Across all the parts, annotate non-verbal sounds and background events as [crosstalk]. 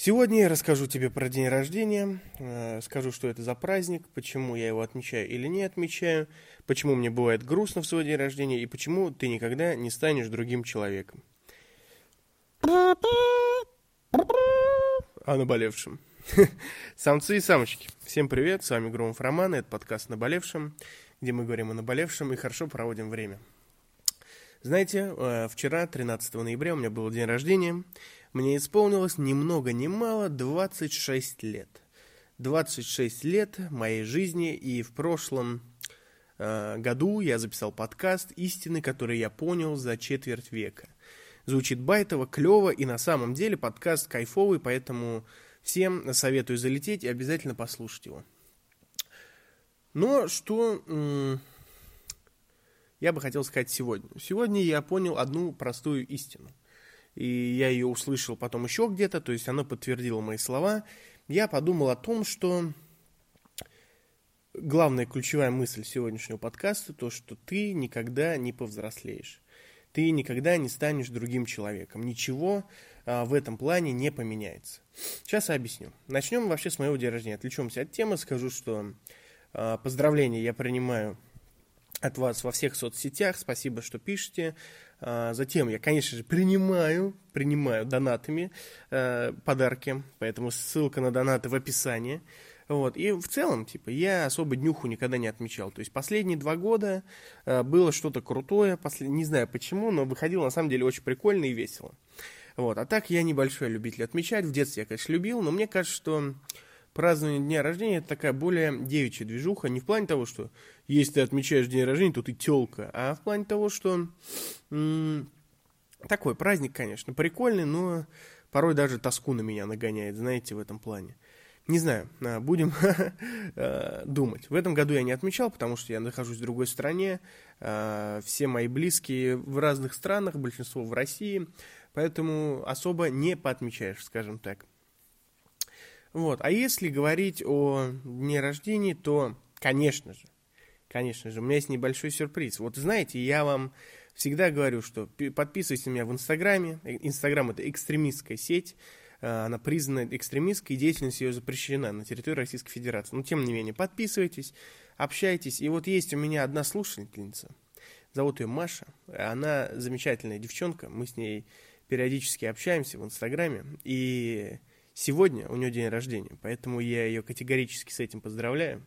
Сегодня я расскажу тебе про день рождения, э, скажу, что это за праздник, почему я его отмечаю или не отмечаю, почему мне бывает грустно в свой день рождения и почему ты никогда не станешь другим человеком. О наболевшем. [laughs] Самцы и самочки. Всем привет, с вами Громов Роман, и это подкаст «Наболевшем», где мы говорим о наболевшем и хорошо проводим время. Знаете, э, вчера, 13 ноября, у меня был день рождения – мне исполнилось ни много ни мало 26 лет. 26 лет моей жизни, и в прошлом э, году я записал подкаст «Истины, которые я понял за четверть века». Звучит байтово, клево, и на самом деле подкаст кайфовый, поэтому всем советую залететь и обязательно послушать его. Но что м- я бы хотел сказать сегодня? Сегодня я понял одну простую истину – и я ее услышал потом еще где-то, то есть она подтвердила мои слова, я подумал о том, что главная ключевая мысль сегодняшнего подкаста то, что ты никогда не повзрослеешь. Ты никогда не станешь другим человеком. Ничего а, в этом плане не поменяется. Сейчас объясню. Начнем вообще с моего дня рождения. Отвлечемся от темы. Скажу, что а, поздравления я принимаю от вас во всех соцсетях. Спасибо, что пишете. А, затем я, конечно же, принимаю, принимаю донатами э, подарки, поэтому ссылка на донаты в описании. Вот. И в целом, типа, я особо днюху никогда не отмечал. То есть последние два года э, было что-то крутое, послед... не знаю почему, но выходило на самом деле очень прикольно и весело. Вот. А так я небольшой любитель отмечать. В детстве я, конечно, любил, но мне кажется, что празднование дня рождения это такая более девичья движуха. Не в плане того, что если ты отмечаешь день рождения, то ты телка, а в плане того, что м- такой праздник, конечно, прикольный, но порой даже тоску на меня нагоняет, знаете, в этом плане. Не знаю, а, будем а, [laughs] думать. В этом году я не отмечал, потому что я нахожусь в другой стране. А, все мои близкие в разных странах, большинство в России. Поэтому особо не поотмечаешь, скажем так. Вот. А если говорить о дне рождения, то, конечно же, конечно же, у меня есть небольшой сюрприз. Вот знаете, я вам всегда говорю, что подписывайтесь на меня в Инстаграме. Инстаграм – это экстремистская сеть. Э, она признана экстремистской, и деятельность ее запрещена на территории Российской Федерации. Но, тем не менее, подписывайтесь, общайтесь. И вот есть у меня одна слушательница, зовут ее Маша. Она замечательная девчонка, мы с ней периодически общаемся в Инстаграме. И Сегодня у нее день рождения, поэтому я ее категорически с этим поздравляю.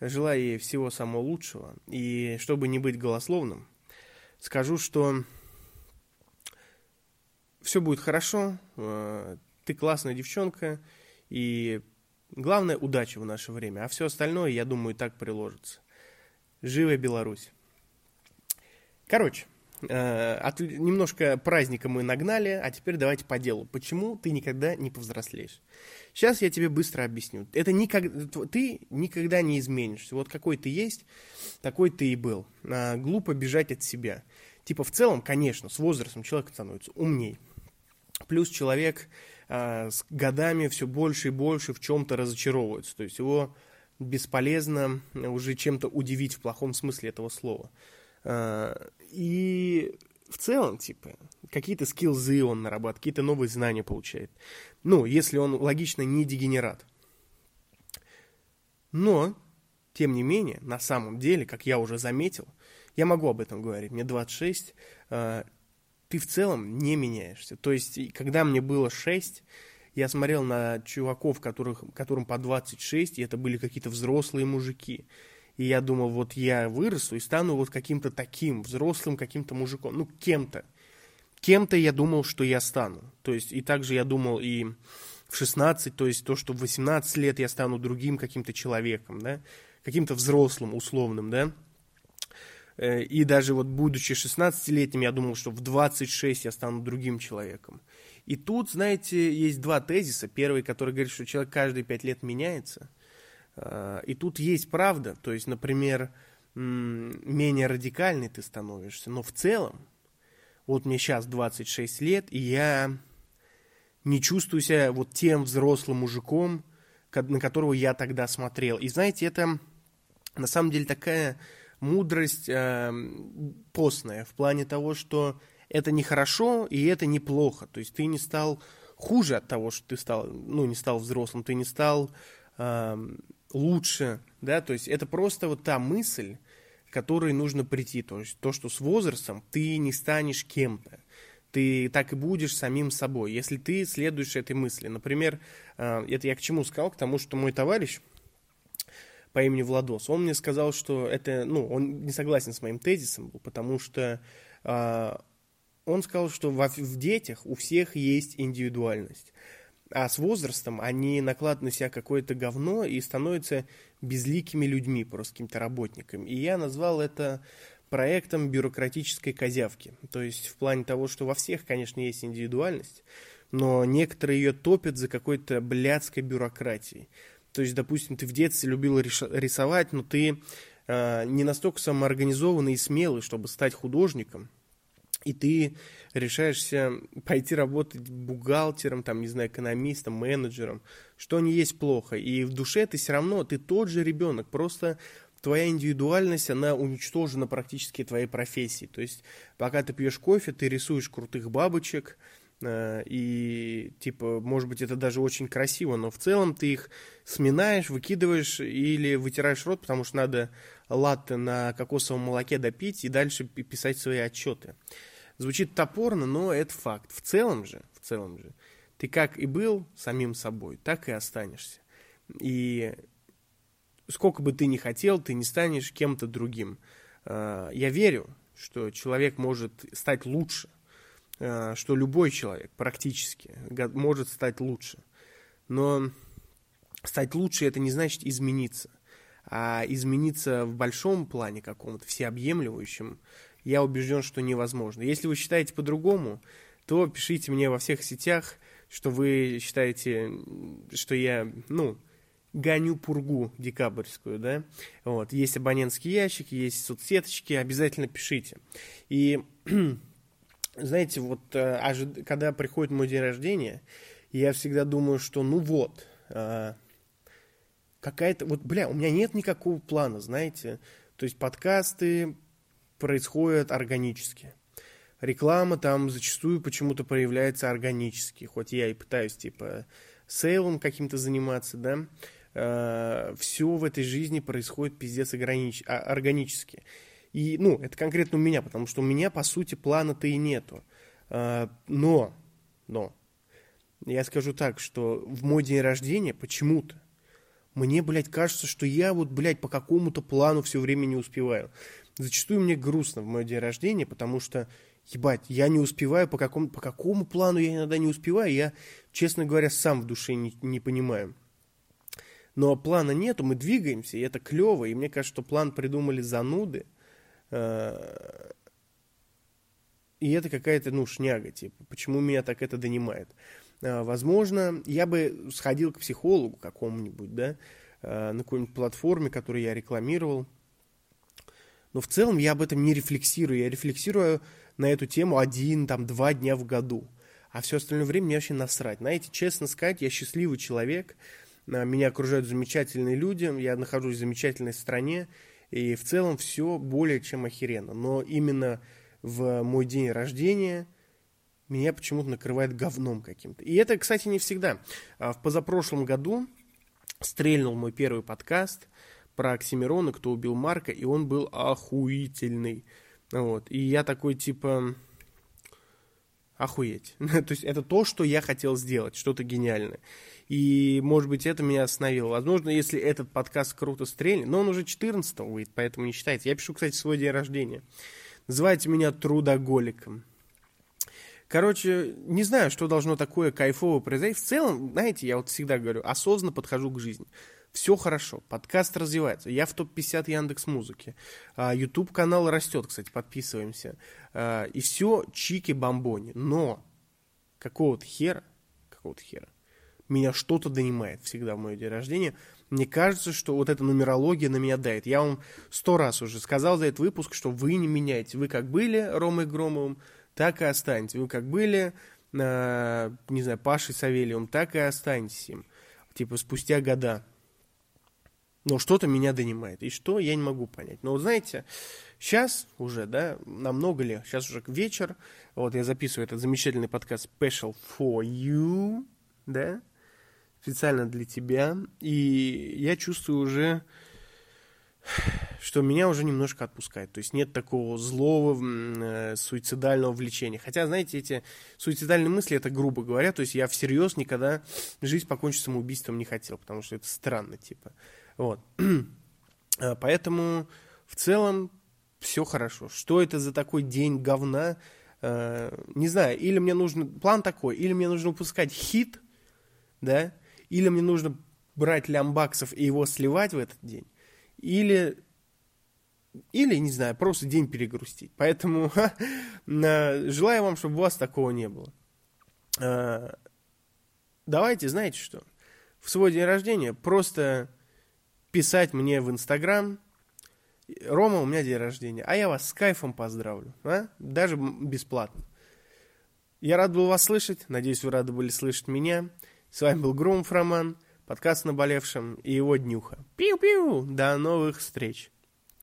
Желаю ей всего самого лучшего. И чтобы не быть голословным, скажу, что все будет хорошо, э, ты классная девчонка, и главное удача в наше время, а все остальное, я думаю, и так приложится. Живая Беларусь! Короче, от, немножко праздника мы нагнали, а теперь давайте по делу. Почему ты никогда не повзрослеешь? Сейчас я тебе быстро объясню. Это никогда, ты никогда не изменишься. Вот какой ты есть, такой ты и был. А, глупо бежать от себя. Типа в целом, конечно, с возрастом человек становится умней. Плюс человек а, с годами все больше и больше в чем-то разочаровывается. То есть его бесполезно уже чем-то удивить в плохом смысле этого слова. А, и в целом, типа, какие-то скиллзы он нарабатывает, какие-то новые знания получает. Ну, если он логично не дегенерат. Но, тем не менее, на самом деле, как я уже заметил, я могу об этом говорить, мне 26, э, ты в целом не меняешься. То есть, когда мне было 6, я смотрел на чуваков, которых, которым по 26, и это были какие-то взрослые мужики. И я думал, вот я вырасту и стану вот каким-то таким взрослым каким-то мужиком, ну, кем-то. Кем-то я думал, что я стану. То есть, и также я думал и в 16, то есть то, что в 18 лет я стану другим каким-то человеком, да, каким-то взрослым, условным, да. Э, и даже вот будучи 16-летним, я думал, что в 26 я стану другим человеком. И тут, знаете, есть два тезиса. Первый, который говорит, что человек каждые 5 лет меняется – и тут есть правда, то есть, например, менее радикальный ты становишься, но в целом, вот мне сейчас 26 лет, и я не чувствую себя вот тем взрослым мужиком, на которого я тогда смотрел. И знаете, это на самом деле такая мудрость э, постная в плане того, что это не хорошо и это неплохо. То есть ты не стал хуже от того, что ты стал, ну, не стал взрослым, ты не стал э, лучше, да, то есть это просто вот та мысль, к которой нужно прийти, то есть то, что с возрастом ты не станешь кем-то, ты так и будешь самим собой, если ты следуешь этой мысли. Например, э, это я к чему сказал? К тому, что мой товарищ по имени Владос, он мне сказал, что это, ну, он не согласен с моим тезисом, потому что э, он сказал, что в, в детях у всех есть индивидуальность. А с возрастом они накладывают на себя какое-то говно и становятся безликими людьми, просто какими-то работниками. И я назвал это проектом бюрократической козявки. То есть в плане того, что во всех, конечно, есть индивидуальность, но некоторые ее топят за какой-то блядской бюрократией. То есть, допустим, ты в детстве любил рисовать, но ты э, не настолько самоорганизованный и смелый, чтобы стать художником, и ты решаешься пойти работать бухгалтером, там, не знаю, экономистом, менеджером, что не есть плохо. И в душе ты все равно, ты тот же ребенок, просто твоя индивидуальность, она уничтожена практически твоей профессией. То есть, пока ты пьешь кофе, ты рисуешь крутых бабочек, э, и, типа, может быть, это даже очень красиво, но в целом ты их сминаешь, выкидываешь или вытираешь рот, потому что надо латте на кокосовом молоке допить и дальше писать свои отчеты. Звучит топорно, но это факт. В целом же, в целом же, ты как и был самим собой, так и останешься. И сколько бы ты ни хотел, ты не станешь кем-то другим. А, я верю, что человек может стать лучше, а, что любой человек практически может стать лучше. Но стать лучше это не значит измениться. А измениться в большом плане каком-то, всеобъемлющем, я убежден, что невозможно. Если вы считаете по-другому, то пишите мне во всех сетях, что вы считаете, что я, ну, гоню пургу декабрьскую, да, вот, есть абонентские ящики, есть соцсеточки, обязательно пишите. И, [clears throat] знаете, вот, э, когда приходит мой день рождения, я всегда думаю, что, ну вот, э, какая-то, вот, бля, у меня нет никакого плана, знаете, то есть подкасты, происходит органически. Реклама там зачастую почему-то проявляется органически, хоть я и пытаюсь, типа, сейлом каким-то заниматься, да, э, все в этой жизни происходит пиздец огранич... а, органически. И, ну, это конкретно у меня, потому что у меня, по сути, плана-то и нету. Э, но, но, я скажу так, что в мой день рождения почему-то мне, блядь, кажется, что я вот, блядь, по какому-то плану все время не успеваю. Зачастую мне грустно в мой день рождения, потому что, ебать, я не успеваю, по какому, по какому плану я иногда не успеваю, я, честно говоря, сам в душе не, не понимаю. Но плана нету, мы двигаемся, и это клево, и мне кажется, что план придумали зануды, э, и это какая-то, ну, шняга, типа, почему меня так это донимает. Э, возможно, я бы сходил к психологу какому-нибудь, да, э, на какой-нибудь платформе, которую я рекламировал, но в целом я об этом не рефлексирую. Я рефлексирую на эту тему один, там, два дня в году. А все остальное время мне вообще насрать. Знаете, честно сказать, я счастливый человек. А, меня окружают замечательные люди. Я нахожусь в замечательной стране. И в целом все более чем охеренно. Но именно в мой день рождения меня почему-то накрывает говном каким-то. И это, кстати, не всегда. А, в позапрошлом году стрельнул мой первый подкаст – про Оксимирона, кто убил Марка, и он был охуительный. Вот. И я такой, типа, охуеть. [laughs] то есть это то, что я хотел сделать, что-то гениальное. И, может быть, это меня остановило. Возможно, если этот подкаст круто стрельнет, но он уже 14 выйдет, поэтому не считайте. Я пишу, кстати, свой день рождения. Называйте меня трудоголиком. Короче, не знаю, что должно такое кайфово произойти. В целом, знаете, я вот всегда говорю, осознанно подхожу к жизни. Все хорошо, подкаст развивается. Я в топ-50 Яндекс Музыки. YouTube канал растет, кстати, подписываемся. А, и все чики-бомбони. Но какого-то хера, какого-то хера, меня что-то донимает всегда в мой день рождения. Мне кажется, что вот эта нумерология на меня дает. Я вам сто раз уже сказал за этот выпуск, что вы не меняете. Вы как были Ромой Громовым, так и останетесь. Вы как были, э, не знаю, Пашей Савельевым, так и останетесь им. Типа спустя года. Но что-то меня донимает. И что, я не могу понять. Но, знаете, сейчас уже, да, намного ли, сейчас уже вечер, вот я записываю этот замечательный подкаст Special for You, да, специально для тебя, и я чувствую уже, что меня уже немножко отпускает. То есть нет такого злого э, суицидального влечения. Хотя, знаете, эти суицидальные мысли, это грубо говоря, то есть я всерьез никогда жизнь покончить самоубийством не хотел, потому что это странно, типа. Вот. [clears throat] А, поэтому в целом все хорошо. Что это за такой день говна? Э, не знаю, или мне нужно, план такой, или мне нужно выпускать хит, да, или мне нужно брать лямбаксов и его сливать в этот день, или, или не знаю, просто день перегрустить. Поэтому [laughs] желаю вам, чтобы у вас такого не было. Э, давайте, знаете что, в свой день рождения просто писать мне в Инстаграм, Рома, у меня день рождения, а я вас с кайфом поздравлю, а? даже бесплатно. Я рад был вас слышать, надеюсь, вы рады были слышать меня. С вами был Грумов Роман, подкаст «Наболевшим» и его днюха. Пиу-пиу, до новых встреч.